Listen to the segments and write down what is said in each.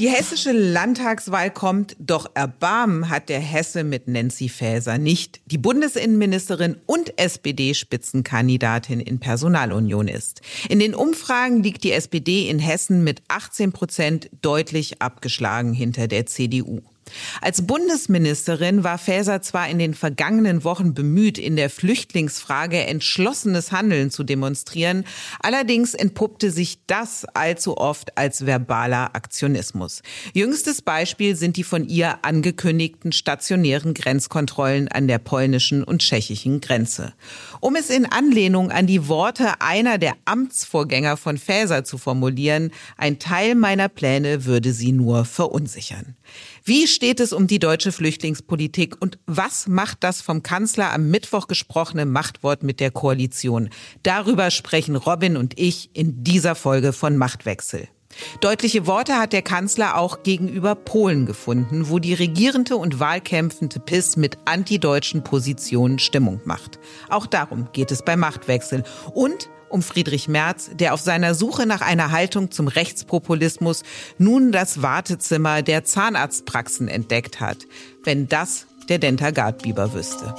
Die hessische Landtagswahl kommt, doch Erbarmen hat der Hesse mit Nancy Faeser nicht, die Bundesinnenministerin und SPD-Spitzenkandidatin in Personalunion ist. In den Umfragen liegt die SPD in Hessen mit 18 Prozent deutlich abgeschlagen hinter der CDU. Als Bundesministerin war Faeser zwar in den vergangenen Wochen bemüht, in der Flüchtlingsfrage entschlossenes Handeln zu demonstrieren, allerdings entpuppte sich das allzu oft als verbaler Aktionismus. Jüngstes Beispiel sind die von ihr angekündigten stationären Grenzkontrollen an der polnischen und tschechischen Grenze. Um es in Anlehnung an die Worte einer der Amtsvorgänger von Faeser zu formulieren, ein Teil meiner Pläne würde sie nur verunsichern. Wie steht es um die deutsche Flüchtlingspolitik und was macht das vom Kanzler am Mittwoch gesprochene Machtwort mit der Koalition? Darüber sprechen Robin und ich in dieser Folge von Machtwechsel. Deutliche Worte hat der Kanzler auch gegenüber Polen gefunden, wo die regierende und wahlkämpfende PIS mit antideutschen Positionen Stimmung macht. Auch darum geht es bei Machtwechsel. Und um Friedrich Merz, der auf seiner Suche nach einer Haltung zum Rechtspopulismus nun das Wartezimmer der Zahnarztpraxen entdeckt hat. Wenn das der Dentagard-Biber wüsste.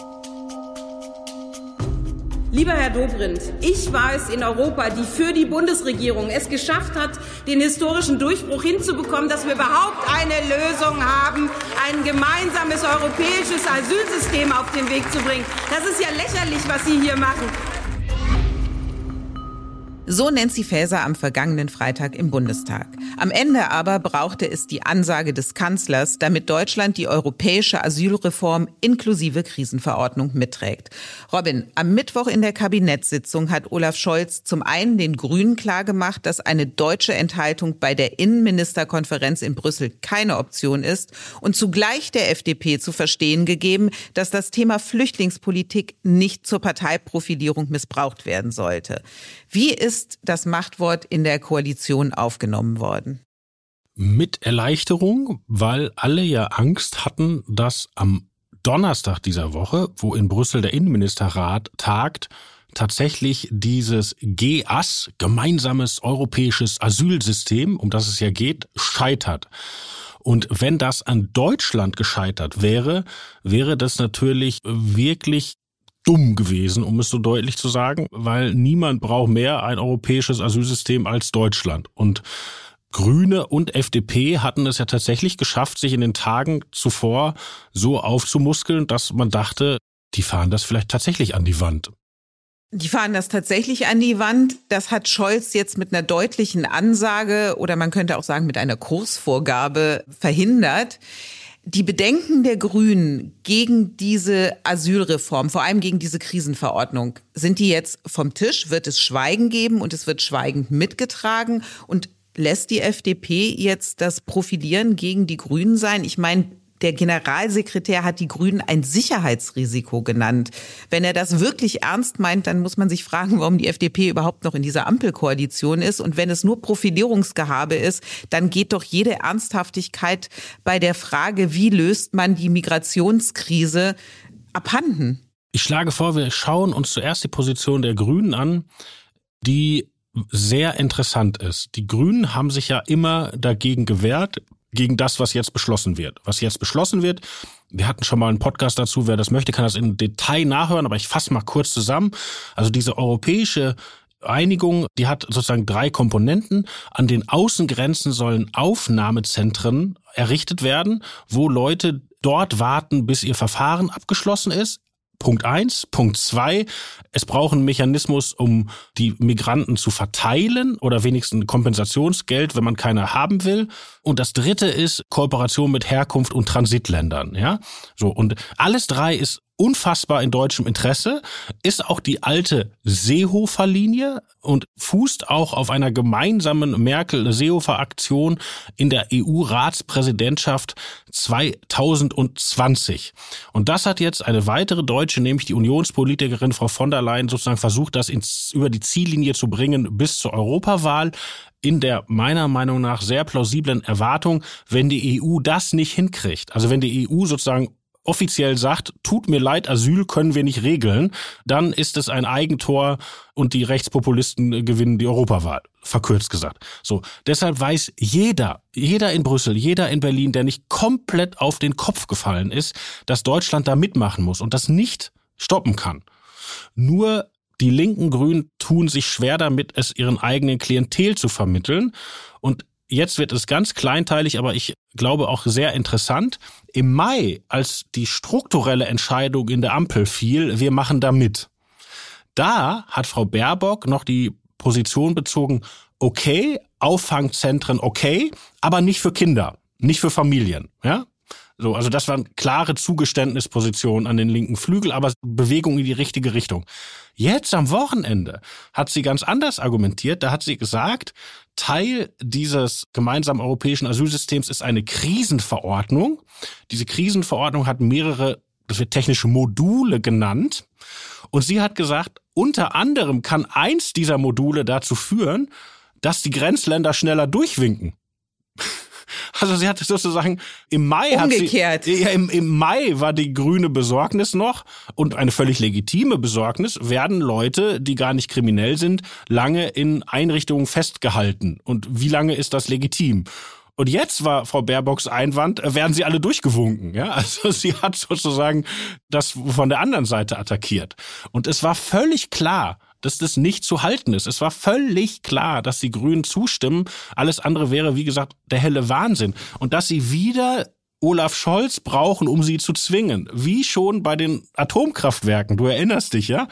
Lieber Herr Dobrindt, ich war es in Europa, die für die Bundesregierung es geschafft hat, den historischen Durchbruch hinzubekommen, dass wir überhaupt eine Lösung haben, ein gemeinsames europäisches Asylsystem auf den Weg zu bringen. Das ist ja lächerlich, was Sie hier machen. So Nancy Faeser am vergangenen Freitag im Bundestag. Am Ende aber brauchte es die Ansage des Kanzlers, damit Deutschland die europäische Asylreform inklusive Krisenverordnung mitträgt. Robin, am Mittwoch in der Kabinettssitzung hat Olaf Scholz zum einen den Grünen klargemacht, dass eine deutsche Enthaltung bei der Innenministerkonferenz in Brüssel keine Option ist und zugleich der FDP zu verstehen gegeben, dass das Thema Flüchtlingspolitik nicht zur Parteiprofilierung missbraucht werden sollte. Wie ist das Machtwort in der Koalition aufgenommen worden? Mit Erleichterung, weil alle ja Angst hatten, dass am Donnerstag dieser Woche, wo in Brüssel der Innenministerrat tagt, tatsächlich dieses GAS, gemeinsames europäisches Asylsystem, um das es ja geht, scheitert. Und wenn das an Deutschland gescheitert wäre, wäre das natürlich wirklich dumm gewesen, um es so deutlich zu sagen, weil niemand braucht mehr ein europäisches Asylsystem als Deutschland. Und Grüne und FDP hatten es ja tatsächlich geschafft, sich in den Tagen zuvor so aufzumuskeln, dass man dachte, die fahren das vielleicht tatsächlich an die Wand. Die fahren das tatsächlich an die Wand. Das hat Scholz jetzt mit einer deutlichen Ansage oder man könnte auch sagen mit einer Kursvorgabe verhindert. Die Bedenken der Grünen gegen diese Asylreform, vor allem gegen diese Krisenverordnung, sind die jetzt vom Tisch? Wird es Schweigen geben und es wird schweigend mitgetragen? Und lässt die FDP jetzt das Profilieren gegen die Grünen sein? Ich meine, der Generalsekretär hat die Grünen ein Sicherheitsrisiko genannt. Wenn er das wirklich ernst meint, dann muss man sich fragen, warum die FDP überhaupt noch in dieser Ampelkoalition ist. Und wenn es nur Profilierungsgehabe ist, dann geht doch jede Ernsthaftigkeit bei der Frage, wie löst man die Migrationskrise abhanden. Ich schlage vor, wir schauen uns zuerst die Position der Grünen an, die sehr interessant ist. Die Grünen haben sich ja immer dagegen gewehrt, gegen das, was jetzt beschlossen wird. Was jetzt beschlossen wird, wir hatten schon mal einen Podcast dazu, wer das möchte, kann das in Detail nachhören, aber ich fasse mal kurz zusammen. Also diese europäische Einigung, die hat sozusagen drei Komponenten. An den Außengrenzen sollen Aufnahmezentren errichtet werden, wo Leute dort warten, bis ihr Verfahren abgeschlossen ist Punkt eins. Punkt zwei, es braucht einen Mechanismus, um die Migranten zu verteilen oder wenigstens Kompensationsgeld, wenn man keine haben will. Und das dritte ist Kooperation mit Herkunft und Transitländern, ja. So. Und alles drei ist unfassbar in deutschem Interesse, ist auch die alte Seehofer-Linie und fußt auch auf einer gemeinsamen Merkel-Seehofer-Aktion in der EU-Ratspräsidentschaft 2020. Und das hat jetzt eine weitere Deutsche, nämlich die Unionspolitikerin Frau von der Leyen, sozusagen versucht, das ins, über die Ziellinie zu bringen bis zur Europawahl in der meiner Meinung nach sehr plausiblen Erwartung, wenn die EU das nicht hinkriegt, also wenn die EU sozusagen offiziell sagt, tut mir leid, Asyl können wir nicht regeln, dann ist es ein Eigentor und die Rechtspopulisten gewinnen die Europawahl. Verkürzt gesagt. So. Deshalb weiß jeder, jeder in Brüssel, jeder in Berlin, der nicht komplett auf den Kopf gefallen ist, dass Deutschland da mitmachen muss und das nicht stoppen kann. Nur die linken Grünen tun sich schwer damit, es ihren eigenen Klientel zu vermitteln. Und jetzt wird es ganz kleinteilig, aber ich glaube auch sehr interessant. Im Mai, als die strukturelle Entscheidung in der Ampel fiel, wir machen da mit. Da hat Frau Baerbock noch die Position bezogen, okay, Auffangzentren okay, aber nicht für Kinder, nicht für Familien, ja? So, also das waren klare Zugeständnispositionen an den linken Flügel, aber Bewegung in die richtige Richtung. Jetzt am Wochenende hat sie ganz anders argumentiert. Da hat sie gesagt, Teil dieses gemeinsamen europäischen Asylsystems ist eine Krisenverordnung. Diese Krisenverordnung hat mehrere, das wird technische Module genannt. Und sie hat gesagt, unter anderem kann eins dieser Module dazu führen, dass die Grenzländer schneller durchwinken. Also sie hatte sozusagen im Mai Umgekehrt. hat sie ja im, im Mai war die grüne Besorgnis noch und eine völlig legitime Besorgnis werden Leute, die gar nicht kriminell sind, lange in Einrichtungen festgehalten und wie lange ist das legitim? Und jetzt war Frau Baerbocks Einwand, äh, werden sie alle durchgewunken. Ja? Also sie hat sozusagen das von der anderen Seite attackiert. Und es war völlig klar, dass das nicht zu halten ist. Es war völlig klar, dass die Grünen zustimmen. Alles andere wäre, wie gesagt, der helle Wahnsinn. Und dass sie wieder Olaf Scholz brauchen, um sie zu zwingen. Wie schon bei den Atomkraftwerken. Du erinnerst dich, ja?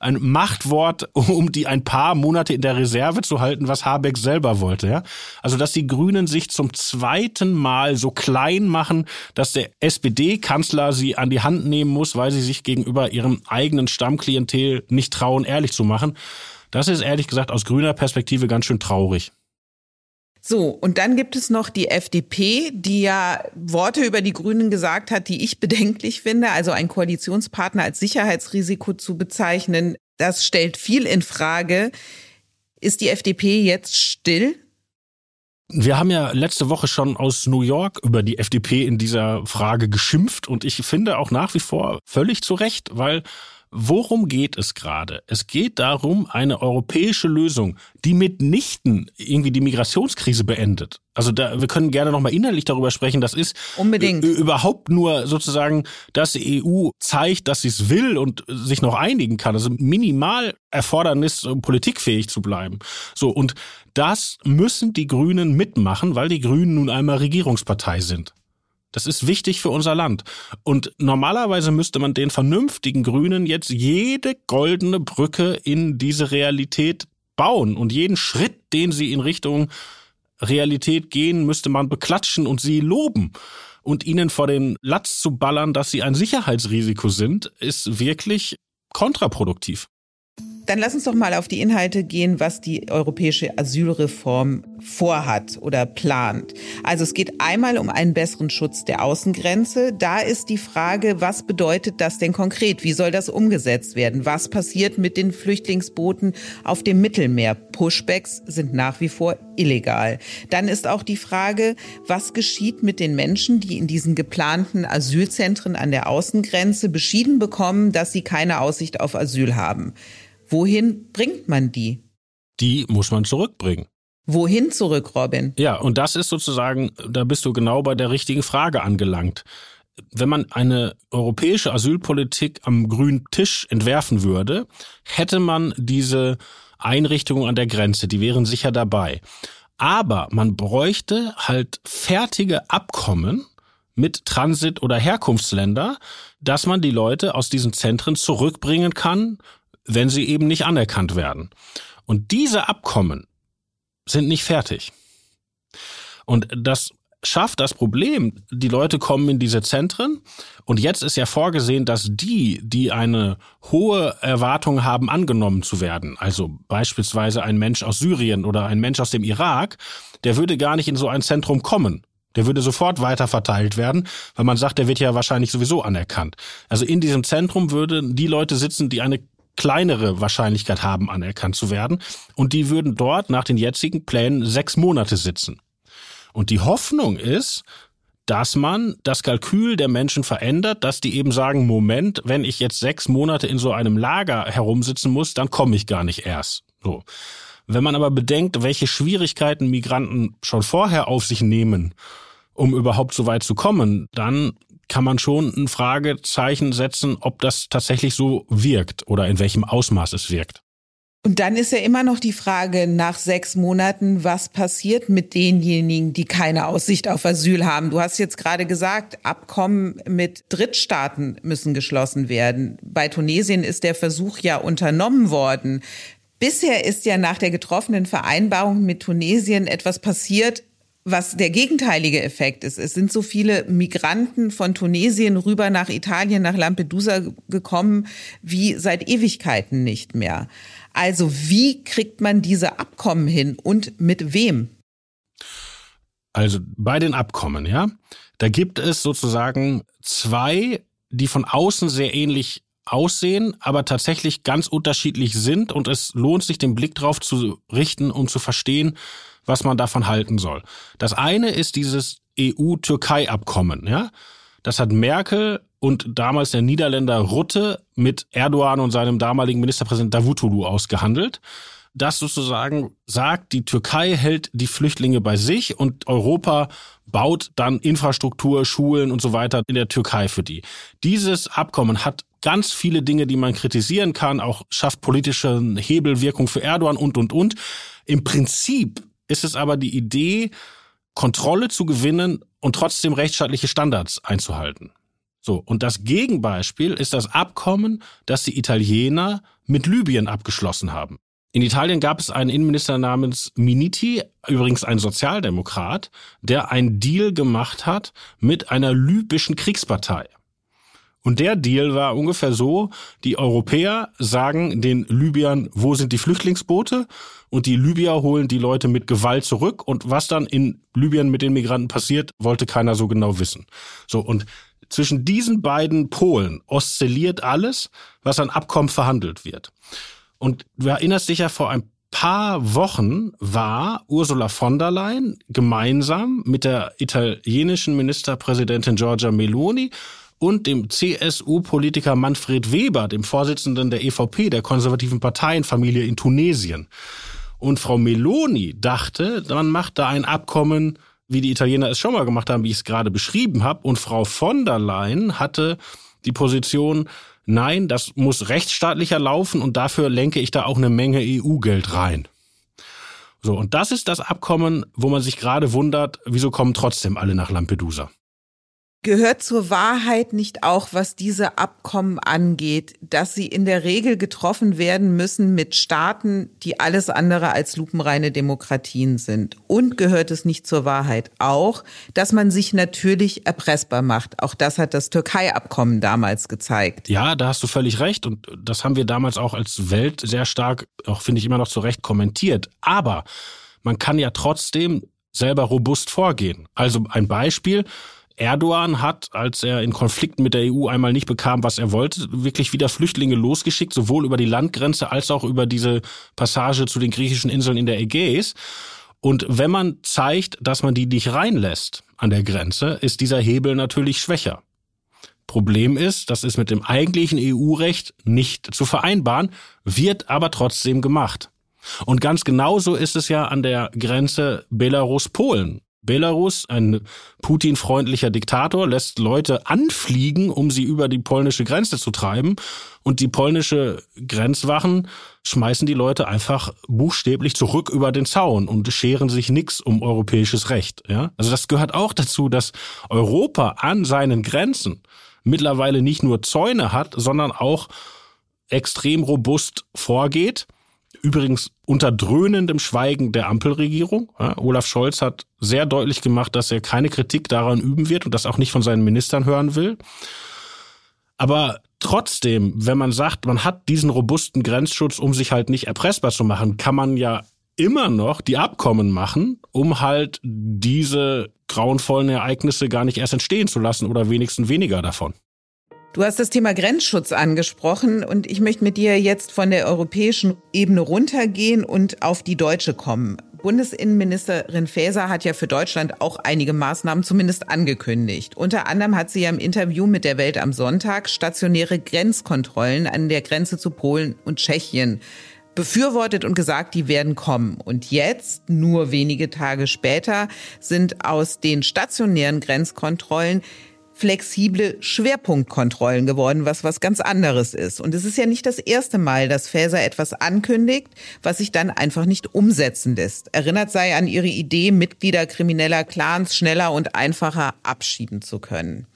Ein Machtwort, um die ein paar Monate in der Reserve zu halten, was Habeck selber wollte. Ja? Also, dass die Grünen sich zum zweiten Mal so klein machen, dass der SPD-Kanzler sie an die Hand nehmen muss, weil sie sich gegenüber ihrem eigenen Stammklientel nicht trauen, ehrlich zu machen. Das ist ehrlich gesagt aus grüner Perspektive ganz schön traurig. So, und dann gibt es noch die FDP, die ja Worte über die Grünen gesagt hat, die ich bedenklich finde. Also ein Koalitionspartner als Sicherheitsrisiko zu bezeichnen, das stellt viel in Frage. Ist die FDP jetzt still? Wir haben ja letzte Woche schon aus New York über die FDP in dieser Frage geschimpft und ich finde auch nach wie vor völlig zu Recht, weil Worum geht es gerade? Es geht darum, eine europäische Lösung, die mitnichten irgendwie die Migrationskrise beendet. Also da, wir können gerne nochmal inhaltlich darüber sprechen. Das ist unbedingt überhaupt nur sozusagen, dass die EU zeigt, dass sie es will und sich noch einigen kann. Also minimal Erfordernis, politikfähig zu bleiben. So und das müssen die Grünen mitmachen, weil die Grünen nun einmal Regierungspartei sind. Das ist wichtig für unser Land. Und normalerweise müsste man den vernünftigen Grünen jetzt jede goldene Brücke in diese Realität bauen. Und jeden Schritt, den sie in Richtung Realität gehen, müsste man beklatschen und sie loben. Und ihnen vor den Latz zu ballern, dass sie ein Sicherheitsrisiko sind, ist wirklich kontraproduktiv. Dann lass uns doch mal auf die Inhalte gehen, was die europäische Asylreform vorhat oder plant. Also es geht einmal um einen besseren Schutz der Außengrenze. Da ist die Frage, was bedeutet das denn konkret? Wie soll das umgesetzt werden? Was passiert mit den Flüchtlingsbooten auf dem Mittelmeer? Pushbacks sind nach wie vor illegal. Dann ist auch die Frage, was geschieht mit den Menschen, die in diesen geplanten Asylzentren an der Außengrenze beschieden bekommen, dass sie keine Aussicht auf Asyl haben? Wohin bringt man die? Die muss man zurückbringen. Wohin zurück, Robin? Ja, und das ist sozusagen, da bist du genau bei der richtigen Frage angelangt. Wenn man eine europäische Asylpolitik am grünen Tisch entwerfen würde, hätte man diese Einrichtungen an der Grenze, die wären sicher dabei. Aber man bräuchte halt fertige Abkommen mit Transit- oder Herkunftsländer, dass man die Leute aus diesen Zentren zurückbringen kann, wenn sie eben nicht anerkannt werden. Und diese Abkommen sind nicht fertig. Und das schafft das Problem, die Leute kommen in diese Zentren und jetzt ist ja vorgesehen, dass die, die eine hohe Erwartung haben, angenommen zu werden, also beispielsweise ein Mensch aus Syrien oder ein Mensch aus dem Irak, der würde gar nicht in so ein Zentrum kommen. Der würde sofort weiter verteilt werden, weil man sagt, der wird ja wahrscheinlich sowieso anerkannt. Also in diesem Zentrum würden die Leute sitzen, die eine kleinere Wahrscheinlichkeit haben, anerkannt zu werden. Und die würden dort nach den jetzigen Plänen sechs Monate sitzen. Und die Hoffnung ist, dass man das Kalkül der Menschen verändert, dass die eben sagen, Moment, wenn ich jetzt sechs Monate in so einem Lager herumsitzen muss, dann komme ich gar nicht erst. So. Wenn man aber bedenkt, welche Schwierigkeiten Migranten schon vorher auf sich nehmen, um überhaupt so weit zu kommen, dann kann man schon ein Fragezeichen setzen, ob das tatsächlich so wirkt oder in welchem Ausmaß es wirkt. Und dann ist ja immer noch die Frage nach sechs Monaten, was passiert mit denjenigen, die keine Aussicht auf Asyl haben? Du hast jetzt gerade gesagt, Abkommen mit Drittstaaten müssen geschlossen werden. Bei Tunesien ist der Versuch ja unternommen worden. Bisher ist ja nach der getroffenen Vereinbarung mit Tunesien etwas passiert, was der gegenteilige Effekt ist. Es sind so viele Migranten von Tunesien rüber nach Italien, nach Lampedusa gekommen, wie seit Ewigkeiten nicht mehr. Also wie kriegt man diese Abkommen hin und mit wem? Also bei den Abkommen, ja, da gibt es sozusagen zwei, die von außen sehr ähnlich aussehen, aber tatsächlich ganz unterschiedlich sind und es lohnt sich, den Blick drauf zu richten, um zu verstehen, was man davon halten soll. Das eine ist dieses EU-Türkei-Abkommen, ja. Das hat Merkel und damals der Niederländer Rutte mit Erdogan und seinem damaligen Ministerpräsident Davutoglu ausgehandelt. Das sozusagen sagt, die Türkei hält die Flüchtlinge bei sich und Europa baut dann Infrastruktur, Schulen und so weiter in der Türkei für die. Dieses Abkommen hat ganz viele Dinge, die man kritisieren kann, auch schafft politische Hebelwirkung für Erdogan und, und, und. Im Prinzip ist es aber die Idee, Kontrolle zu gewinnen und trotzdem rechtsstaatliche Standards einzuhalten. So, und das Gegenbeispiel ist das Abkommen, das die Italiener mit Libyen abgeschlossen haben. In Italien gab es einen Innenminister namens Miniti, übrigens ein Sozialdemokrat, der einen Deal gemacht hat mit einer libyschen Kriegspartei. Und der Deal war ungefähr so, die Europäer sagen den Libyern, wo sind die Flüchtlingsboote? Und die Libyer holen die Leute mit Gewalt zurück. Und was dann in Libyen mit den Migranten passiert, wollte keiner so genau wissen. So, und zwischen diesen beiden Polen oszilliert alles, was an Abkommen verhandelt wird. Und du erinnerst dich ja vor ein paar Wochen war Ursula von der Leyen gemeinsam mit der italienischen Ministerpräsidentin Giorgia Meloni und dem CSU-Politiker Manfred Weber, dem Vorsitzenden der EVP, der konservativen Parteienfamilie in Tunesien. Und Frau Meloni dachte, man macht da ein Abkommen wie die Italiener es schon mal gemacht haben, wie ich es gerade beschrieben habe. Und Frau von der Leyen hatte die Position, nein, das muss rechtsstaatlicher laufen und dafür lenke ich da auch eine Menge EU-Geld rein. So, und das ist das Abkommen, wo man sich gerade wundert, wieso kommen trotzdem alle nach Lampedusa. Gehört zur Wahrheit nicht auch, was diese Abkommen angeht, dass sie in der Regel getroffen werden müssen mit Staaten, die alles andere als lupenreine Demokratien sind? Und gehört es nicht zur Wahrheit auch, dass man sich natürlich erpressbar macht? Auch das hat das Türkei-Abkommen damals gezeigt. Ja, da hast du völlig recht. Und das haben wir damals auch als Welt sehr stark, auch finde ich immer noch zu Recht kommentiert. Aber man kann ja trotzdem selber robust vorgehen. Also ein Beispiel. Erdogan hat, als er in Konflikten mit der EU einmal nicht bekam, was er wollte, wirklich wieder Flüchtlinge losgeschickt, sowohl über die Landgrenze als auch über diese Passage zu den griechischen Inseln in der Ägäis. Und wenn man zeigt, dass man die nicht reinlässt an der Grenze, ist dieser Hebel natürlich schwächer. Problem ist, das ist mit dem eigentlichen EU-Recht nicht zu vereinbaren, wird aber trotzdem gemacht. Und ganz genauso ist es ja an der Grenze Belarus-Polen. Belarus, ein Putin-freundlicher Diktator, lässt Leute anfliegen, um sie über die polnische Grenze zu treiben. Und die polnische Grenzwachen schmeißen die Leute einfach buchstäblich zurück über den Zaun und scheren sich nix um europäisches Recht. Ja? Also das gehört auch dazu, dass Europa an seinen Grenzen mittlerweile nicht nur Zäune hat, sondern auch extrem robust vorgeht Übrigens unter dröhnendem Schweigen der Ampelregierung. Ja, Olaf Scholz hat sehr deutlich gemacht, dass er keine Kritik daran üben wird und das auch nicht von seinen Ministern hören will. Aber trotzdem, wenn man sagt, man hat diesen robusten Grenzschutz, um sich halt nicht erpressbar zu machen, kann man ja immer noch die Abkommen machen, um halt diese grauenvollen Ereignisse gar nicht erst entstehen zu lassen oder wenigstens weniger davon. Du hast das Thema Grenzschutz angesprochen und ich möchte mit dir jetzt von der europäischen Ebene runtergehen und auf die deutsche kommen. Bundesinnenministerin Faeser hat ja für Deutschland auch einige Maßnahmen zumindest angekündigt. Unter anderem hat sie ja im Interview mit der Welt am Sonntag stationäre Grenzkontrollen an der Grenze zu Polen und Tschechien befürwortet und gesagt, die werden kommen. Und jetzt, nur wenige Tage später, sind aus den stationären Grenzkontrollen flexible Schwerpunktkontrollen geworden, was was ganz anderes ist. Und es ist ja nicht das erste Mal, dass Faeser etwas ankündigt, was sich dann einfach nicht umsetzen lässt. Erinnert sei an ihre Idee, Mitglieder krimineller Clans schneller und einfacher abschieben zu können.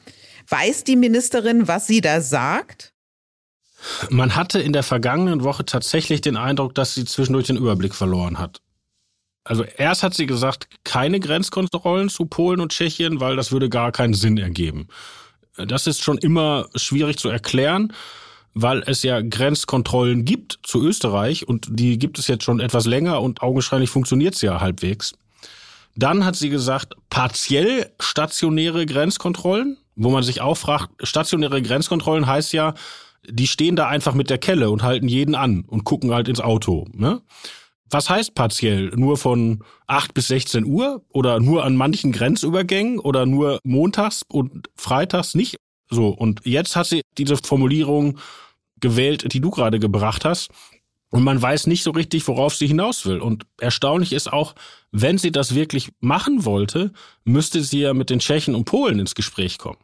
Weiß die Ministerin, was sie da sagt? Man hatte in der vergangenen Woche tatsächlich den Eindruck, dass sie zwischendurch den Überblick verloren hat. Also erst hat sie gesagt, keine Grenzkontrollen zu Polen und Tschechien, weil das würde gar keinen Sinn ergeben. Das ist schon immer schwierig zu erklären, weil es ja Grenzkontrollen gibt zu Österreich und die gibt es jetzt schon etwas länger und augenscheinlich funktioniert es ja halbwegs. Dann hat sie gesagt, partiell stationäre Grenzkontrollen, wo man sich auch fragt, stationäre Grenzkontrollen heißt ja, die stehen da einfach mit der Kelle und halten jeden an und gucken halt ins Auto. Ne? Was heißt partiell? Nur von 8 bis 16 Uhr oder nur an manchen Grenzübergängen oder nur montags und freitags nicht? So, und jetzt hat sie diese Formulierung gewählt, die du gerade gebracht hast. Und man weiß nicht so richtig, worauf sie hinaus will. Und erstaunlich ist auch, wenn sie das wirklich machen wollte, müsste sie ja mit den Tschechen und Polen ins Gespräch kommen.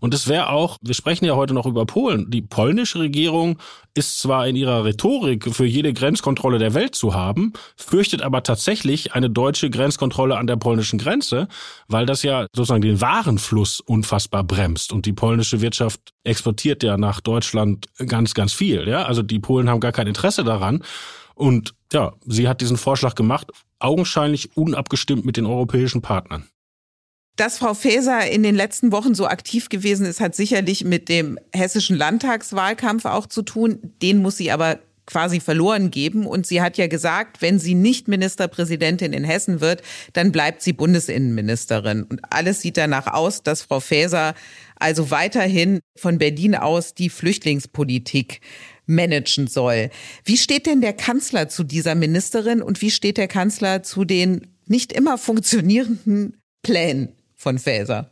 Und es wäre auch, wir sprechen ja heute noch über Polen, die polnische Regierung ist zwar in ihrer Rhetorik für jede Grenzkontrolle der Welt zu haben, fürchtet aber tatsächlich eine deutsche Grenzkontrolle an der polnischen Grenze, weil das ja sozusagen den Warenfluss unfassbar bremst und die polnische Wirtschaft exportiert ja nach Deutschland ganz, ganz viel. Ja, also die Polen haben gar kein Interesse daran. Und ja, sie hat diesen Vorschlag gemacht, augenscheinlich unabgestimmt mit den europäischen Partnern. Dass Frau Faeser in den letzten Wochen so aktiv gewesen ist, hat sicherlich mit dem hessischen Landtagswahlkampf auch zu tun. Den muss sie aber quasi verloren geben. Und sie hat ja gesagt, wenn sie nicht Ministerpräsidentin in Hessen wird, dann bleibt sie Bundesinnenministerin. Und alles sieht danach aus, dass Frau Faeser also weiterhin von Berlin aus die Flüchtlingspolitik managen soll. Wie steht denn der Kanzler zu dieser Ministerin und wie steht der Kanzler zu den nicht immer funktionierenden Plänen? Von Faeser.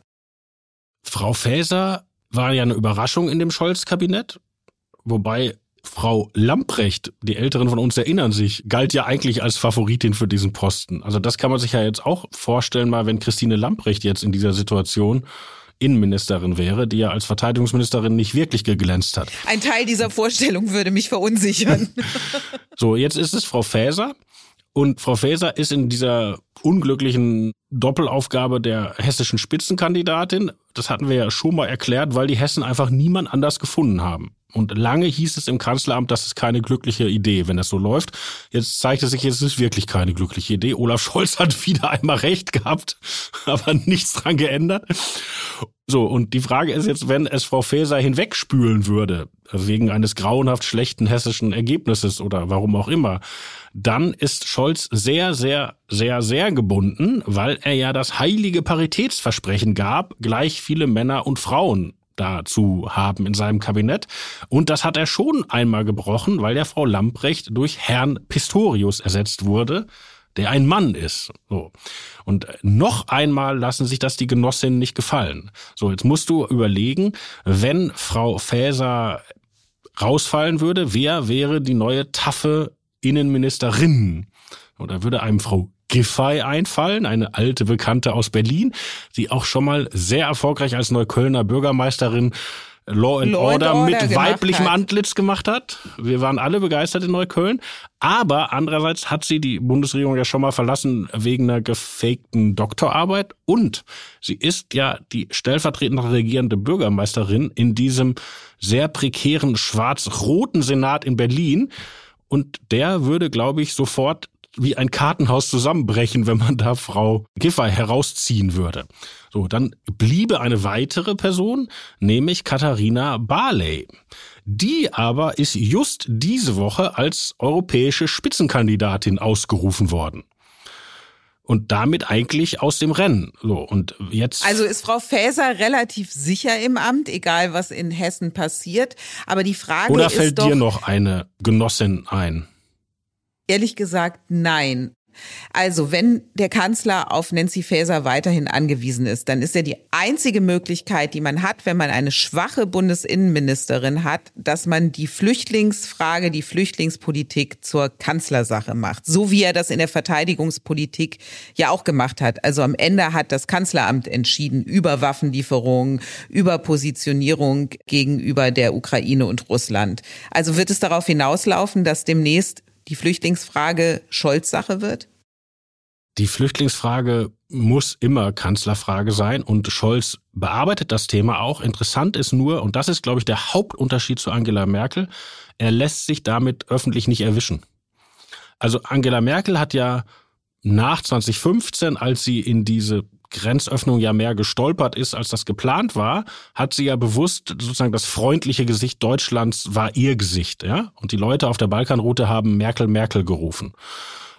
Frau Faeser war ja eine Überraschung in dem Scholz-Kabinett, wobei Frau Lamprecht, die Älteren von uns erinnern sich, galt ja eigentlich als Favoritin für diesen Posten. Also das kann man sich ja jetzt auch vorstellen, mal wenn Christine Lamprecht jetzt in dieser Situation Innenministerin wäre, die ja als Verteidigungsministerin nicht wirklich geglänzt hat. Ein Teil dieser Vorstellung würde mich verunsichern. so, jetzt ist es Frau Faeser. Und Frau Faeser ist in dieser unglücklichen Doppelaufgabe der hessischen Spitzenkandidatin. Das hatten wir ja schon mal erklärt, weil die Hessen einfach niemand anders gefunden haben. Und lange hieß es im Kanzleramt, das ist keine glückliche Idee, wenn das so läuft. Jetzt zeigt es sich, es ist wirklich keine glückliche Idee. Olaf Scholz hat wieder einmal recht gehabt, aber nichts dran geändert. So, und die Frage ist jetzt, wenn es Frau Faeser hinwegspülen würde, wegen eines grauenhaft schlechten hessischen Ergebnisses oder warum auch immer, dann ist Scholz sehr, sehr, sehr, sehr gebunden, weil er ja das heilige Paritätsversprechen gab, gleich viele Männer und Frauen dazu haben in seinem Kabinett. Und das hat er schon einmal gebrochen, weil der Frau Lamprecht durch Herrn Pistorius ersetzt wurde, der ein Mann ist. So. Und noch einmal lassen sich das die Genossinnen nicht gefallen. So, jetzt musst du überlegen, wenn Frau Faeser rausfallen würde, wer wäre die neue taffe Innenministerin? Oder würde einem Frau Giffey einfallen, eine alte Bekannte aus Berlin, die auch schon mal sehr erfolgreich als Neuköllner Bürgermeisterin Law and, Law Order, and Order, mit weiblichem hat. Antlitz gemacht hat. Wir waren alle begeistert in Neukölln. Aber andererseits hat sie die Bundesregierung ja schon mal verlassen wegen einer gefakten Doktorarbeit. Und sie ist ja die stellvertretende regierende Bürgermeisterin in diesem sehr prekären schwarz-roten Senat in Berlin. Und der würde, glaube ich, sofort wie ein Kartenhaus zusammenbrechen, wenn man da Frau Giffey herausziehen würde. So, dann bliebe eine weitere Person, nämlich Katharina Barley. Die aber ist just diese Woche als europäische Spitzenkandidatin ausgerufen worden und damit eigentlich aus dem Rennen. So und jetzt. Also ist Frau Faeser relativ sicher im Amt, egal was in Hessen passiert. Aber die Frage Oder ist fällt doch, dir noch eine Genossin ein? Ehrlich gesagt, nein. Also, wenn der Kanzler auf Nancy Faeser weiterhin angewiesen ist, dann ist ja die einzige Möglichkeit, die man hat, wenn man eine schwache Bundesinnenministerin hat, dass man die Flüchtlingsfrage, die Flüchtlingspolitik zur Kanzlersache macht. So wie er das in der Verteidigungspolitik ja auch gemacht hat. Also am Ende hat das Kanzleramt entschieden über Waffenlieferungen, über Positionierung gegenüber der Ukraine und Russland. Also wird es darauf hinauslaufen, dass demnächst die Flüchtlingsfrage Scholz Sache wird? Die Flüchtlingsfrage muss immer Kanzlerfrage sein und Scholz bearbeitet das Thema auch. Interessant ist nur, und das ist, glaube ich, der Hauptunterschied zu Angela Merkel, er lässt sich damit öffentlich nicht erwischen. Also Angela Merkel hat ja nach 2015, als sie in diese Grenzöffnung ja mehr gestolpert ist, als das geplant war, hat sie ja bewusst sozusagen das freundliche Gesicht Deutschlands war ihr Gesicht, ja? Und die Leute auf der Balkanroute haben Merkel Merkel gerufen.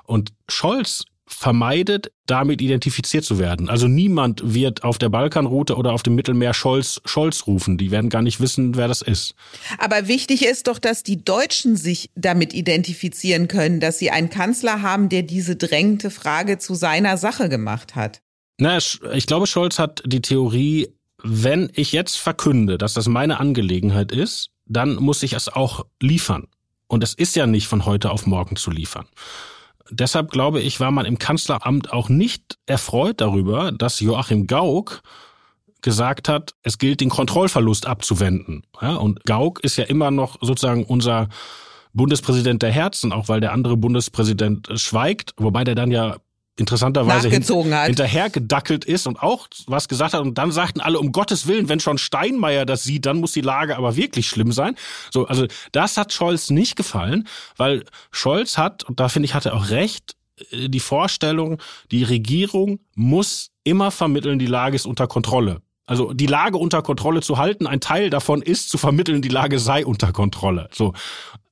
Und Scholz vermeidet, damit identifiziert zu werden. Also niemand wird auf der Balkanroute oder auf dem Mittelmeer Scholz Scholz rufen. Die werden gar nicht wissen, wer das ist. Aber wichtig ist doch, dass die Deutschen sich damit identifizieren können, dass sie einen Kanzler haben, der diese drängende Frage zu seiner Sache gemacht hat. Na, ich glaube, Scholz hat die Theorie, wenn ich jetzt verkünde, dass das meine Angelegenheit ist, dann muss ich es auch liefern. Und es ist ja nicht von heute auf morgen zu liefern. Deshalb glaube ich, war man im Kanzleramt auch nicht erfreut darüber, dass Joachim Gauck gesagt hat, es gilt den Kontrollverlust abzuwenden. Ja, und Gauck ist ja immer noch sozusagen unser Bundespräsident der Herzen, auch weil der andere Bundespräsident schweigt, wobei der dann ja interessanterweise hin, hinterher gedackelt ist und auch was gesagt hat. Und dann sagten alle, um Gottes Willen, wenn schon Steinmeier das sieht, dann muss die Lage aber wirklich schlimm sein. So, also das hat Scholz nicht gefallen, weil Scholz hat, und da finde ich, hat er auch recht, äh, die Vorstellung, die Regierung muss immer vermitteln, die Lage ist unter Kontrolle. Also die Lage unter Kontrolle zu halten, ein Teil davon ist zu vermitteln, die Lage sei unter Kontrolle. So.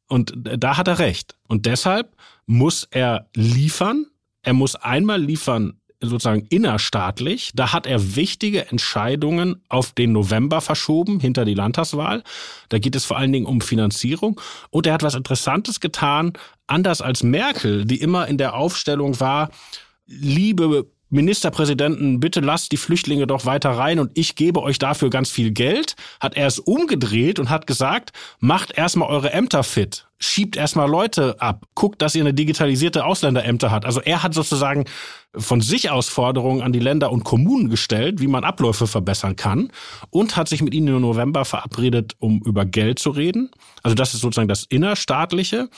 Und da hat er recht. Und deshalb muss er liefern, er muss einmal liefern, sozusagen innerstaatlich. Da hat er wichtige Entscheidungen auf den November verschoben, hinter die Landtagswahl. Da geht es vor allen Dingen um Finanzierung. Und er hat was Interessantes getan, anders als Merkel, die immer in der Aufstellung war, liebe Ministerpräsidenten, bitte lasst die Flüchtlinge doch weiter rein und ich gebe euch dafür ganz viel Geld, hat er es umgedreht und hat gesagt, macht erstmal eure Ämter fit, schiebt erstmal Leute ab, guckt, dass ihr eine digitalisierte Ausländerämter hat. Also er hat sozusagen von sich aus Forderungen an die Länder und Kommunen gestellt, wie man Abläufe verbessern kann und hat sich mit ihnen im November verabredet, um über Geld zu reden. Also das ist sozusagen das innerstaatliche.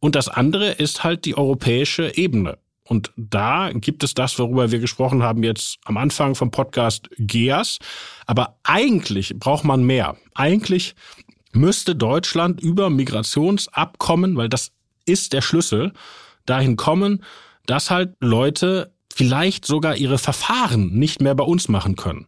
Und das andere ist halt die europäische Ebene. Und da gibt es das, worüber wir gesprochen haben jetzt am Anfang vom Podcast GEAS. Aber eigentlich braucht man mehr. Eigentlich müsste Deutschland über Migrationsabkommen, weil das ist der Schlüssel, dahin kommen, dass halt Leute vielleicht sogar ihre Verfahren nicht mehr bei uns machen können.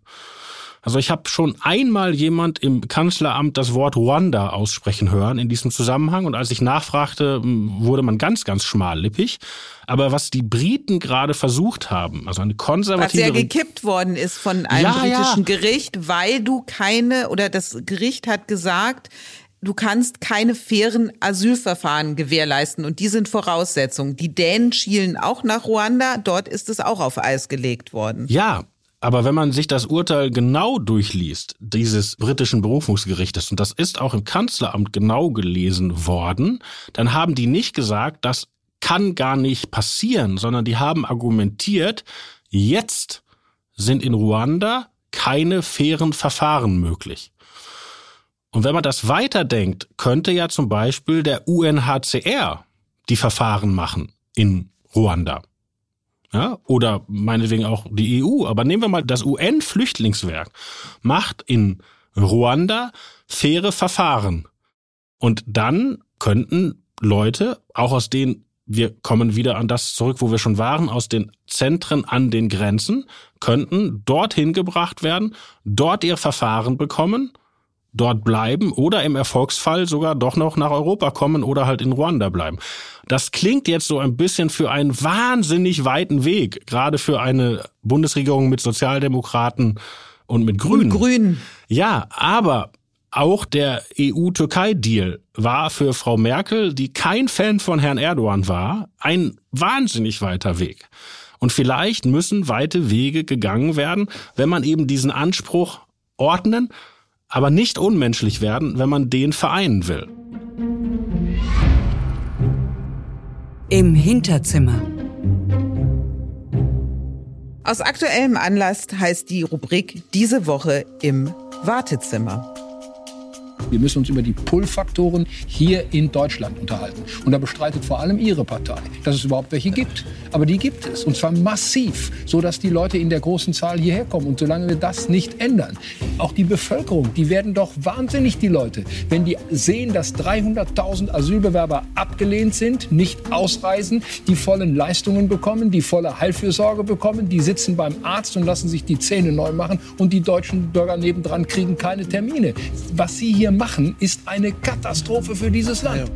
Also ich habe schon einmal jemand im Kanzleramt das Wort Ruanda aussprechen hören in diesem Zusammenhang und als ich nachfragte, wurde man ganz, ganz schmallippig. Aber was die Briten gerade versucht haben, also eine konservative... Was ja gekippt worden ist von einem ja, britischen ja. Gericht, weil du keine, oder das Gericht hat gesagt, du kannst keine fairen Asylverfahren gewährleisten und die sind Voraussetzungen. Die Dänen schielen auch nach Ruanda, dort ist es auch auf Eis gelegt worden. Ja, aber wenn man sich das Urteil genau durchliest, dieses britischen Berufungsgerichtes, und das ist auch im Kanzleramt genau gelesen worden, dann haben die nicht gesagt, dass kann gar nicht passieren, sondern die haben argumentiert, jetzt sind in Ruanda keine fairen Verfahren möglich. Und wenn man das weiterdenkt, könnte ja zum Beispiel der UNHCR die Verfahren machen in Ruanda. Ja, oder meinetwegen auch die EU. Aber nehmen wir mal das UN-Flüchtlingswerk, macht in Ruanda faire Verfahren. Und dann könnten Leute, auch aus den, wir kommen wieder an das zurück, wo wir schon waren, aus den Zentren an den Grenzen, könnten dorthin gebracht werden, dort ihr Verfahren bekommen dort bleiben oder im Erfolgsfall sogar doch noch nach Europa kommen oder halt in Ruanda bleiben. Das klingt jetzt so ein bisschen für einen wahnsinnig weiten Weg, gerade für eine Bundesregierung mit Sozialdemokraten und mit Grünen. Grünen. Ja, aber auch der EU-Türkei-Deal war für Frau Merkel, die kein Fan von Herrn Erdogan war, ein wahnsinnig weiter Weg. Und vielleicht müssen weite Wege gegangen werden, wenn man eben diesen Anspruch ordnen aber nicht unmenschlich werden, wenn man den vereinen will. Im Hinterzimmer. Aus aktuellem Anlass heißt die Rubrik diese Woche im Wartezimmer. Wir müssen uns über die Pull-Faktoren hier in Deutschland unterhalten. Und da bestreitet vor allem Ihre Partei, dass es überhaupt welche gibt. Aber die gibt es. Und zwar massiv, sodass die Leute in der großen Zahl hierher kommen. Und solange wir das nicht ändern, auch die Bevölkerung, die werden doch wahnsinnig, die Leute, wenn die sehen, dass 300.000 Asylbewerber abgelehnt sind, nicht ausreisen, die vollen Leistungen bekommen, die volle Heilfürsorge bekommen, die sitzen beim Arzt und lassen sich die Zähne neu machen und die deutschen Bürger nebendran kriegen keine Termine. Was Sie hier machen, ist eine Katastrophe für dieses Land.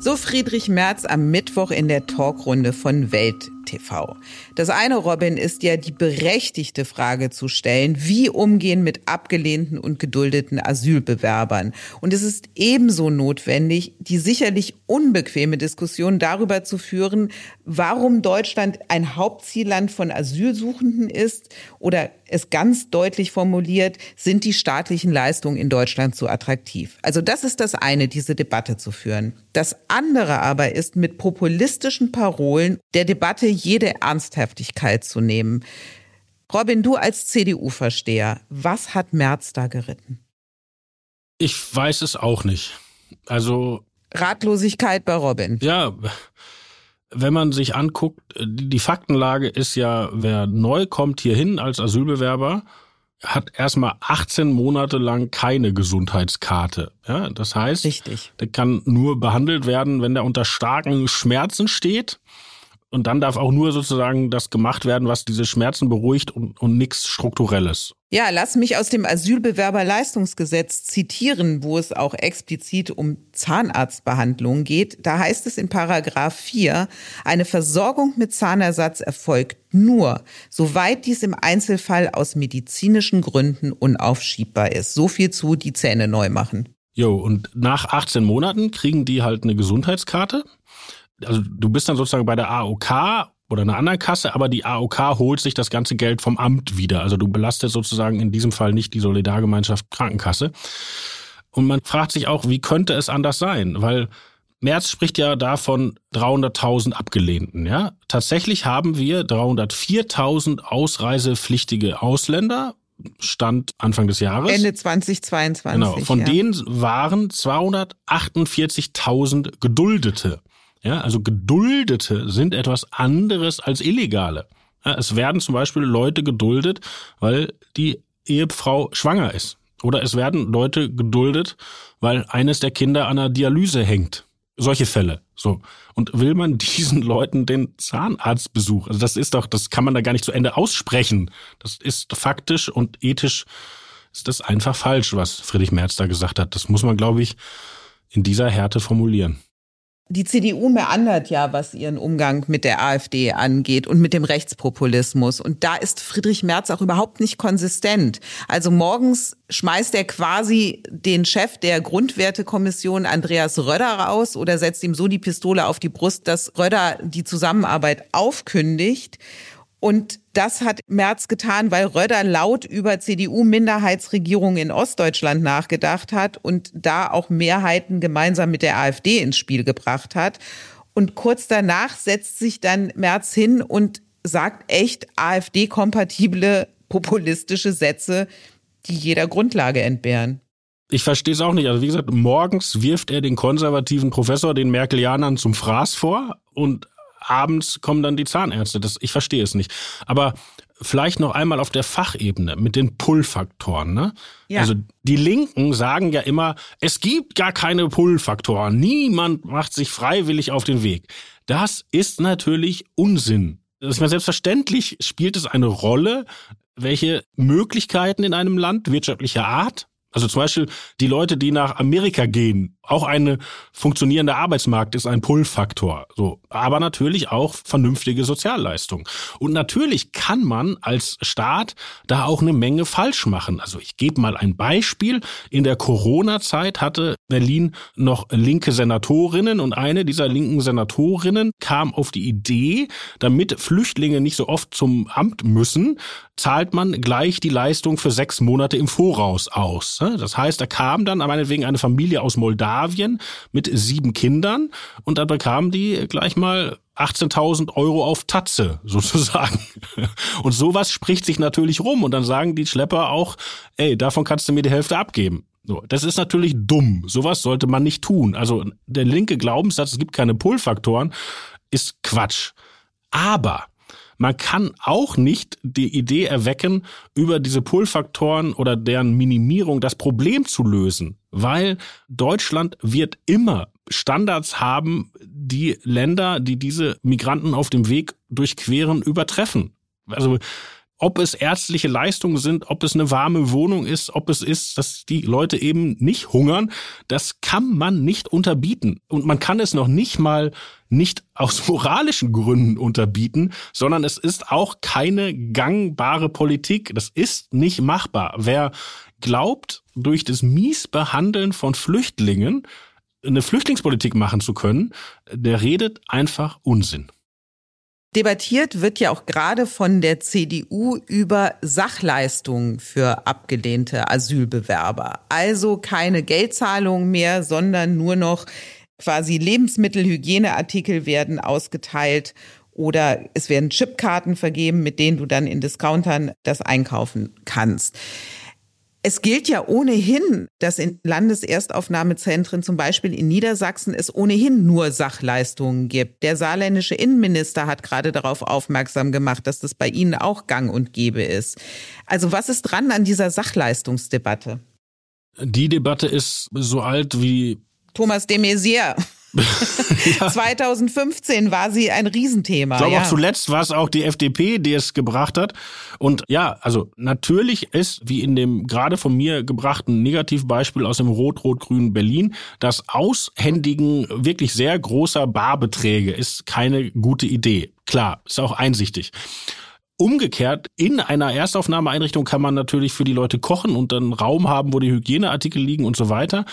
So Friedrich Merz am Mittwoch in der Talkrunde von Welt TV. Das eine, Robin, ist ja die berechtigte Frage zu stellen, wie umgehen mit abgelehnten und geduldeten Asylbewerbern. Und es ist ebenso notwendig, die sicherlich unbequeme Diskussion darüber zu führen, warum Deutschland ein Hauptzielland von Asylsuchenden ist oder es ganz deutlich formuliert, sind die staatlichen Leistungen in Deutschland so attraktiv. Also das ist das eine, diese Debatte zu führen. Das andere aber ist mit populistischen Parolen der Debatte jede Ernsthaftigkeit zu nehmen. Robin, du als CDU-Versteher, was hat Merz da geritten? Ich weiß es auch nicht. Also. Ratlosigkeit bei Robin. Ja. Wenn man sich anguckt, die Faktenlage ist ja, wer neu kommt hierhin als Asylbewerber, hat erstmal 18 Monate lang keine Gesundheitskarte. Ja, das heißt, Richtig. der kann nur behandelt werden, wenn der unter starken Schmerzen steht. Und dann darf auch nur sozusagen das gemacht werden, was diese Schmerzen beruhigt und, und nichts Strukturelles. Ja, lass mich aus dem Asylbewerberleistungsgesetz zitieren, wo es auch explizit um Zahnarztbehandlungen geht. Da heißt es in Paragraph 4, eine Versorgung mit Zahnersatz erfolgt nur, soweit dies im Einzelfall aus medizinischen Gründen unaufschiebbar ist. So viel zu die Zähne neu machen. Jo, und nach 18 Monaten kriegen die halt eine Gesundheitskarte also du bist dann sozusagen bei der AOK oder einer anderen Kasse, aber die AOK holt sich das ganze Geld vom Amt wieder. Also du belastest sozusagen in diesem Fall nicht die Solidargemeinschaft Krankenkasse. Und man fragt sich auch, wie könnte es anders sein? Weil Merz spricht ja davon 300.000 Abgelehnten, ja. Tatsächlich haben wir 304.000 ausreisepflichtige Ausländer, Stand Anfang des Jahres. Ende 2022. Genau. Von ja. denen waren 248.000 Geduldete. Ja, also Geduldete sind etwas anderes als Illegale. Ja, es werden zum Beispiel Leute geduldet, weil die Ehefrau schwanger ist. Oder es werden Leute geduldet, weil eines der Kinder an der Dialyse hängt. Solche Fälle. So. Und will man diesen Leuten den Zahnarztbesuch, also das ist doch, das kann man da gar nicht zu Ende aussprechen. Das ist faktisch und ethisch ist das einfach falsch, was Friedrich Merz da gesagt hat. Das muss man, glaube ich, in dieser Härte formulieren. Die CDU meandert ja, was ihren Umgang mit der AfD angeht und mit dem Rechtspopulismus. Und da ist Friedrich Merz auch überhaupt nicht konsistent. Also morgens schmeißt er quasi den Chef der Grundwertekommission Andreas Röder raus oder setzt ihm so die Pistole auf die Brust, dass Röder die Zusammenarbeit aufkündigt. Und das hat Merz getan, weil Röder laut über CDU-Minderheitsregierungen in Ostdeutschland nachgedacht hat und da auch Mehrheiten gemeinsam mit der AfD ins Spiel gebracht hat. Und kurz danach setzt sich dann Merz hin und sagt echt AfD-kompatible populistische Sätze, die jeder Grundlage entbehren. Ich verstehe es auch nicht. Also wie gesagt, morgens wirft er den konservativen Professor, den Merkelianern zum Fraß vor und abends kommen dann die Zahnärzte. Das, ich verstehe es nicht. Aber vielleicht noch einmal auf der Fachebene mit den Pull-Faktoren. Ne? Ja. Also die Linken sagen ja immer, es gibt gar keine Pull-Faktoren. Niemand macht sich freiwillig auf den Weg. Das ist natürlich Unsinn. Das ist mir selbstverständlich spielt es eine Rolle, welche Möglichkeiten in einem Land wirtschaftlicher Art also zum Beispiel die Leute, die nach Amerika gehen, auch ein funktionierender Arbeitsmarkt ist ein Pull-Faktor. So, aber natürlich auch vernünftige Sozialleistung. Und natürlich kann man als Staat da auch eine Menge falsch machen. Also ich gebe mal ein Beispiel. In der Corona-Zeit hatte Berlin noch linke Senatorinnen und eine dieser linken Senatorinnen kam auf die Idee, damit Flüchtlinge nicht so oft zum Amt müssen, zahlt man gleich die Leistung für sechs Monate im Voraus aus. Das heißt, da kam dann meinetwegen eine Familie aus Moldawien mit sieben Kindern und dann bekamen die gleich mal 18.000 Euro auf Tatze sozusagen. Und sowas spricht sich natürlich rum und dann sagen die Schlepper auch, ey, davon kannst du mir die Hälfte abgeben. So, das ist natürlich dumm. Sowas sollte man nicht tun. Also der linke Glaubenssatz, es gibt keine Pull-Faktoren, ist Quatsch. Aber man kann auch nicht die Idee erwecken, über diese Pull-Faktoren oder deren Minimierung das Problem zu lösen, weil Deutschland wird immer Standards haben, die Länder, die diese Migranten auf dem Weg durchqueren, übertreffen. Also ob es ärztliche Leistungen sind, ob es eine warme Wohnung ist, ob es ist, dass die Leute eben nicht hungern, das kann man nicht unterbieten. Und man kann es noch nicht mal nicht aus moralischen Gründen unterbieten, sondern es ist auch keine gangbare Politik. Das ist nicht machbar. Wer glaubt, durch das Miesbehandeln von Flüchtlingen eine Flüchtlingspolitik machen zu können, der redet einfach Unsinn. Debattiert wird ja auch gerade von der CDU über Sachleistungen für abgelehnte Asylbewerber. Also keine Geldzahlungen mehr, sondern nur noch quasi Lebensmittelhygieneartikel werden ausgeteilt oder es werden Chipkarten vergeben, mit denen du dann in Discountern das einkaufen kannst. Es gilt ja ohnehin, dass in Landeserstaufnahmezentren, zum Beispiel in Niedersachsen, es ohnehin nur Sachleistungen gibt. Der saarländische Innenminister hat gerade darauf aufmerksam gemacht, dass das bei Ihnen auch gang und gäbe ist. Also was ist dran an dieser Sachleistungsdebatte? Die Debatte ist so alt wie Thomas de Maizière. ja. 2015 war sie ein Riesenthema. Ich glaube ja. auch zuletzt war es auch die FDP, die es gebracht hat. Und ja, also natürlich ist, wie in dem gerade von mir gebrachten Negativbeispiel aus dem rot-rot-grünen Berlin, das Aushändigen wirklich sehr großer Barbeträge ist keine gute Idee. Klar, ist auch einsichtig. Umgekehrt, in einer Erstaufnahmeeinrichtung kann man natürlich für die Leute kochen und dann Raum haben, wo die Hygieneartikel liegen und so weiter.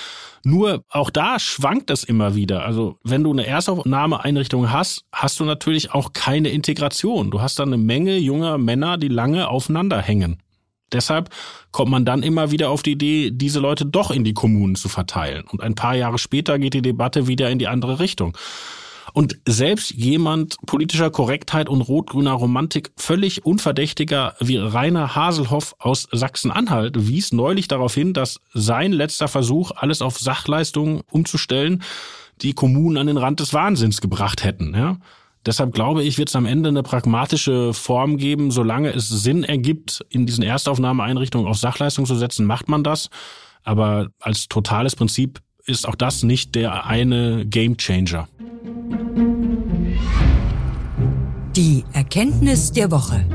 Nur auch da schwankt es immer wieder. Also wenn du eine Erstaufnahmeeinrichtung hast, hast du natürlich auch keine Integration. Du hast dann eine Menge junger Männer, die lange aufeinander hängen. Deshalb kommt man dann immer wieder auf die Idee, diese Leute doch in die Kommunen zu verteilen. Und ein paar Jahre später geht die Debatte wieder in die andere Richtung. Und selbst jemand politischer Korrektheit und rot-grüner Romantik völlig unverdächtiger wie Rainer Haselhoff aus Sachsen-Anhalt wies neulich darauf hin, dass sein letzter Versuch, alles auf Sachleistungen umzustellen, die Kommunen an den Rand des Wahnsinns gebracht hätten. Ja? Deshalb glaube ich, wird es am Ende eine pragmatische Form geben. Solange es Sinn ergibt, in diesen Erstaufnahmeeinrichtungen auf Sachleistung zu setzen, macht man das. Aber als totales Prinzip ist auch das nicht der eine Gamechanger. Die Erkenntnis der Woche.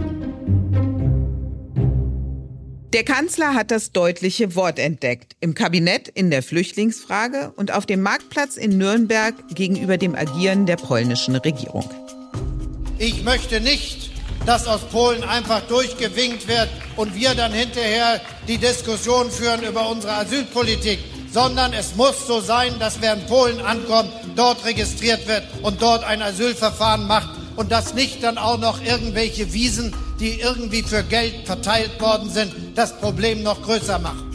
Der Kanzler hat das deutliche Wort entdeckt. Im Kabinett in der Flüchtlingsfrage und auf dem Marktplatz in Nürnberg gegenüber dem Agieren der polnischen Regierung. Ich möchte nicht, dass aus Polen einfach durchgewinkt wird und wir dann hinterher die Diskussion führen über unsere Asylpolitik sondern es muss so sein, dass wer in Polen ankommt, dort registriert wird und dort ein Asylverfahren macht und dass nicht dann auch noch irgendwelche Wiesen, die irgendwie für Geld verteilt worden sind, das Problem noch größer machen.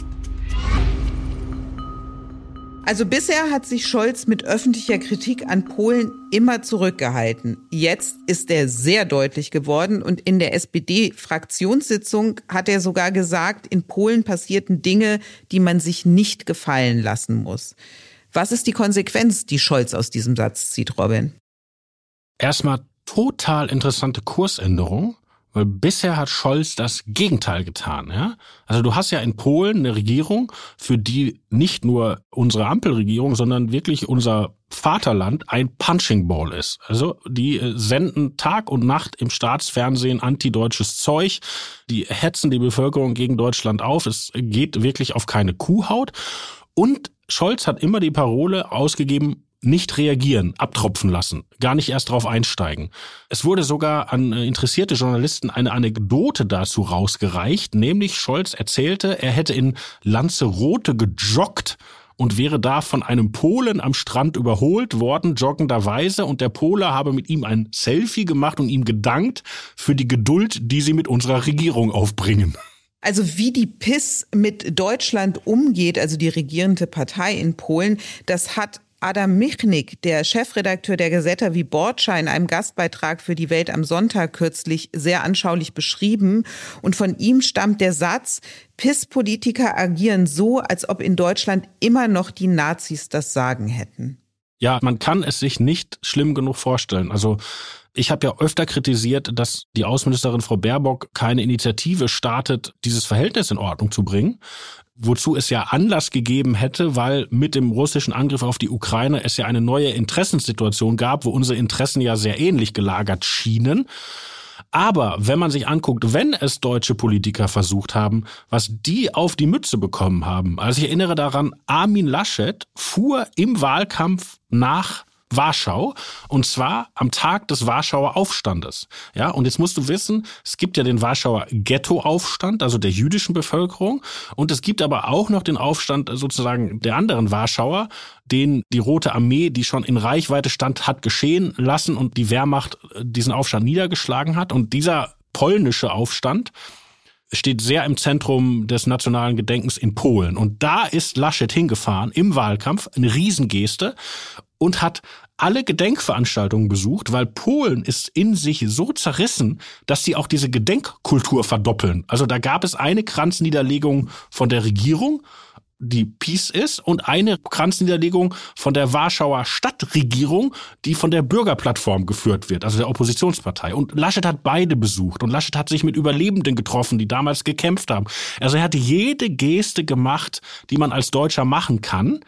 Also bisher hat sich Scholz mit öffentlicher Kritik an Polen immer zurückgehalten. Jetzt ist er sehr deutlich geworden und in der SPD-Fraktionssitzung hat er sogar gesagt, in Polen passierten Dinge, die man sich nicht gefallen lassen muss. Was ist die Konsequenz, die Scholz aus diesem Satz zieht, Robin? Erstmal total interessante Kursänderung. Weil bisher hat Scholz das Gegenteil getan. Ja? Also du hast ja in Polen eine Regierung, für die nicht nur unsere Ampelregierung, sondern wirklich unser Vaterland ein Punching Ball ist. Also die äh, senden Tag und Nacht im Staatsfernsehen antideutsches Zeug, die hetzen die Bevölkerung gegen Deutschland auf. Es geht wirklich auf keine Kuhhaut. Und Scholz hat immer die Parole ausgegeben, nicht reagieren, abtropfen lassen, gar nicht erst drauf einsteigen. Es wurde sogar an äh, interessierte Journalisten eine Anekdote dazu rausgereicht, nämlich Scholz erzählte, er hätte in Lanzarote gejoggt und wäre da von einem Polen am Strand überholt worden, joggenderweise, und der Pole habe mit ihm ein Selfie gemacht und ihm gedankt für die Geduld, die sie mit unserer Regierung aufbringen. Also wie die PIS mit Deutschland umgeht, also die regierende Partei in Polen, das hat Adam Michnik, der Chefredakteur der Gazeta Wyborcza, in einem Gastbeitrag für die Welt am Sonntag kürzlich sehr anschaulich beschrieben. Und von ihm stammt der Satz, PIS-Politiker agieren so, als ob in Deutschland immer noch die Nazis das Sagen hätten. Ja, man kann es sich nicht schlimm genug vorstellen. Also ich habe ja öfter kritisiert, dass die Außenministerin Frau Baerbock keine Initiative startet, dieses Verhältnis in Ordnung zu bringen wozu es ja Anlass gegeben hätte, weil mit dem russischen Angriff auf die Ukraine es ja eine neue Interessenssituation gab, wo unsere Interessen ja sehr ähnlich gelagert schienen. Aber wenn man sich anguckt, wenn es deutsche Politiker versucht haben, was die auf die Mütze bekommen haben. Also ich erinnere daran, Armin Laschet fuhr im Wahlkampf nach Warschau und zwar am Tag des Warschauer Aufstandes. Ja, und jetzt musst du wissen, es gibt ja den Warschauer Ghettoaufstand, also der jüdischen Bevölkerung und es gibt aber auch noch den Aufstand sozusagen der anderen Warschauer, den die Rote Armee, die schon in Reichweite stand, hat geschehen lassen und die Wehrmacht äh, diesen Aufstand niedergeschlagen hat und dieser polnische Aufstand steht sehr im Zentrum des nationalen Gedenkens in Polen. Und da ist Laschet hingefahren im Wahlkampf, eine Riesengeste und hat alle Gedenkveranstaltungen besucht, weil Polen ist in sich so zerrissen, dass sie auch diese Gedenkkultur verdoppeln. Also da gab es eine Kranzniederlegung von der Regierung, die Peace ist, und eine Kranzniederlegung von der Warschauer Stadtregierung, die von der Bürgerplattform geführt wird, also der Oppositionspartei. Und Laschet hat beide besucht und Laschet hat sich mit Überlebenden getroffen, die damals gekämpft haben. Also er hat jede Geste gemacht, die man als Deutscher machen kann.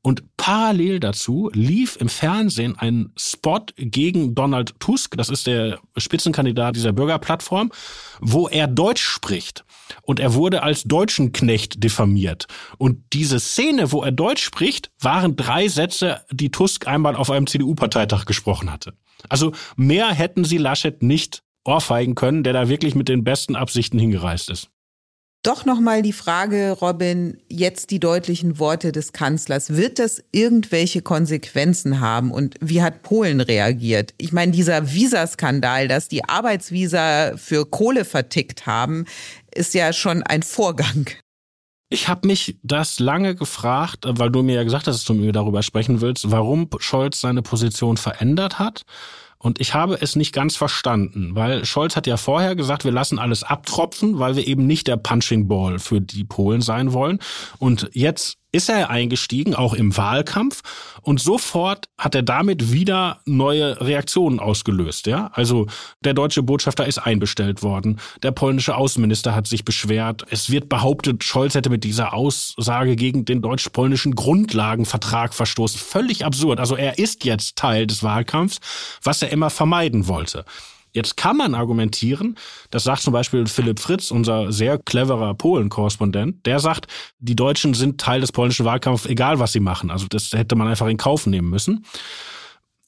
Und parallel dazu lief im Fernsehen ein Spot gegen Donald Tusk, das ist der Spitzenkandidat dieser Bürgerplattform, wo er Deutsch spricht. Und er wurde als Deutschenknecht diffamiert. Und diese Szene, wo er Deutsch spricht, waren drei Sätze, die Tusk einmal auf einem CDU-Parteitag gesprochen hatte. Also mehr hätten sie Laschet nicht ohrfeigen können, der da wirklich mit den besten Absichten hingereist ist. Doch nochmal die Frage, Robin, jetzt die deutlichen Worte des Kanzlers. Wird das irgendwelche Konsequenzen haben? Und wie hat Polen reagiert? Ich meine, dieser Visaskandal, dass die Arbeitsvisa für Kohle vertickt haben, ist ja schon ein Vorgang. Ich habe mich das lange gefragt, weil du mir ja gesagt hast, dass du mir darüber sprechen willst, warum Scholz seine Position verändert hat. Und ich habe es nicht ganz verstanden, weil Scholz hat ja vorher gesagt, wir lassen alles abtropfen, weil wir eben nicht der Punching Ball für die Polen sein wollen. Und jetzt ist er eingestiegen, auch im Wahlkampf, und sofort hat er damit wieder neue Reaktionen ausgelöst. Ja, also der deutsche Botschafter ist einbestellt worden, der polnische Außenminister hat sich beschwert. Es wird behauptet, Scholz hätte mit dieser Aussage gegen den deutsch-polnischen Grundlagenvertrag verstoßen. Völlig absurd. Also er ist jetzt Teil des Wahlkampfs, was er immer vermeiden wollte. Jetzt kann man argumentieren, das sagt zum Beispiel Philipp Fritz, unser sehr cleverer Polen-Korrespondent, der sagt, die Deutschen sind Teil des polnischen Wahlkampfs, egal was sie machen. Also das hätte man einfach in Kauf nehmen müssen.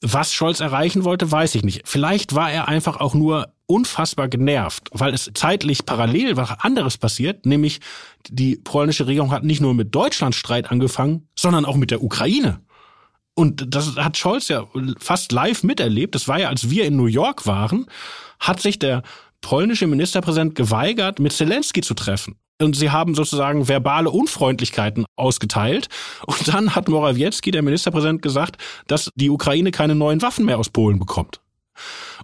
Was Scholz erreichen wollte, weiß ich nicht. Vielleicht war er einfach auch nur unfassbar genervt, weil es zeitlich parallel was anderes passiert, nämlich die polnische Regierung hat nicht nur mit Deutschland Streit angefangen, sondern auch mit der Ukraine. Und das hat Scholz ja fast live miterlebt, das war ja, als wir in New York waren, hat sich der polnische Ministerpräsident geweigert, mit Zelensky zu treffen. Und sie haben sozusagen verbale Unfreundlichkeiten ausgeteilt. Und dann hat Morawiecki, der Ministerpräsident, gesagt, dass die Ukraine keine neuen Waffen mehr aus Polen bekommt.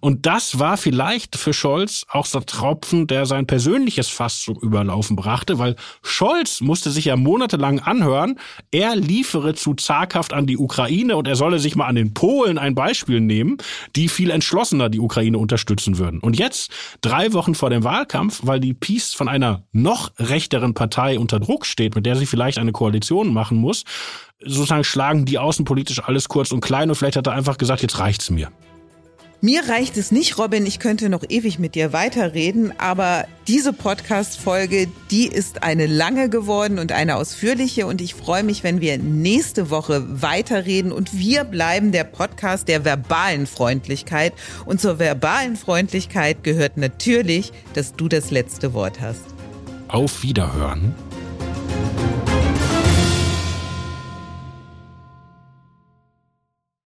Und das war vielleicht für Scholz auch so Tropfen, der sein persönliches Fass zum Überlaufen brachte, weil Scholz musste sich ja monatelang anhören, er liefere zu zaghaft an die Ukraine und er solle sich mal an den Polen ein Beispiel nehmen, die viel entschlossener die Ukraine unterstützen würden. Und jetzt, drei Wochen vor dem Wahlkampf, weil die Peace von einer noch rechteren Partei unter Druck steht, mit der sie vielleicht eine Koalition machen muss, sozusagen schlagen die außenpolitisch alles kurz und klein und vielleicht hat er einfach gesagt, jetzt reicht's mir. Mir reicht es nicht, Robin, ich könnte noch ewig mit dir weiterreden, aber diese Podcast-Folge, die ist eine lange geworden und eine ausführliche und ich freue mich, wenn wir nächste Woche weiterreden und wir bleiben der Podcast der verbalen Freundlichkeit und zur verbalen Freundlichkeit gehört natürlich, dass du das letzte Wort hast. Auf Wiederhören